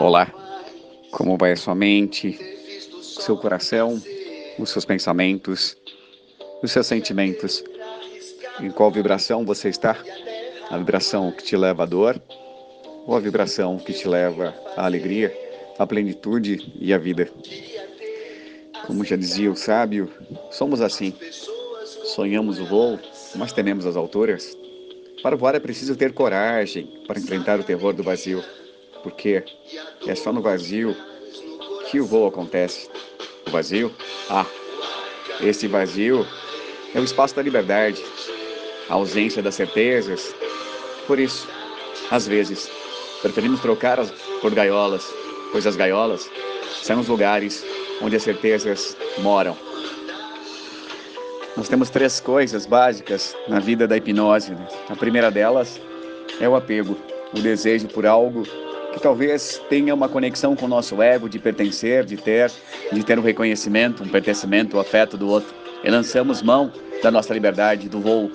Olá, como vai a sua mente, o seu coração, os seus pensamentos, os seus sentimentos? Em qual vibração você está? A vibração que te leva à dor ou a vibração que te leva à alegria, à plenitude e à vida? Como já dizia o sábio, somos assim. Sonhamos o voo, mas tememos as alturas. Para voar é preciso ter coragem para enfrentar o terror do vazio porque é só no vazio que o voo acontece. O vazio? Ah, esse vazio é o espaço da liberdade, a ausência das certezas. Por isso, às vezes, preferimos trocá-las por gaiolas, pois as gaiolas são os lugares onde as certezas moram. Nós temos três coisas básicas na vida da hipnose. Né? A primeira delas é o apego, o desejo por algo que talvez tenha uma conexão com o nosso ego de pertencer, de ter, de ter um reconhecimento, um pertencimento, o um afeto do outro. E lançamos mão da nossa liberdade, do voo.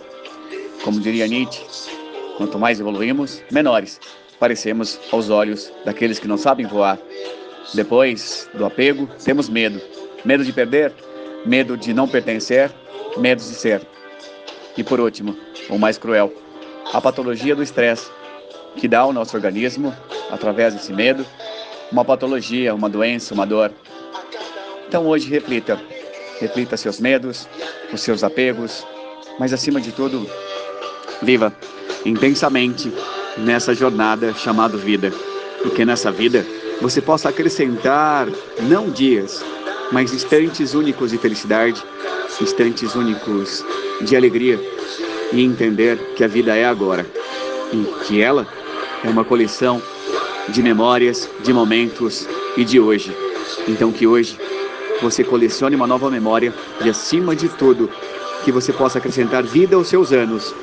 Como diria Nietzsche, quanto mais evoluímos, menores parecemos aos olhos daqueles que não sabem voar. Depois do apego, temos medo. Medo de perder, medo de não pertencer, medo de ser. E por último, o mais cruel, a patologia do estresse, que dá ao nosso organismo através desse medo, uma patologia, uma doença, uma dor. Então hoje reflita, reflita seus medos, os seus apegos, mas acima de tudo, viva intensamente nessa jornada chamada vida, e que nessa vida você possa acrescentar não dias, mas instantes únicos de felicidade, instantes únicos de alegria e entender que a vida é agora. E que ela é uma coleção de memórias, de momentos e de hoje. Então que hoje você colecione uma nova memória e acima de tudo que você possa acrescentar vida aos seus anos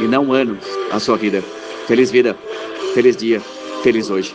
e não anos à sua vida. Feliz vida, feliz dia, feliz hoje.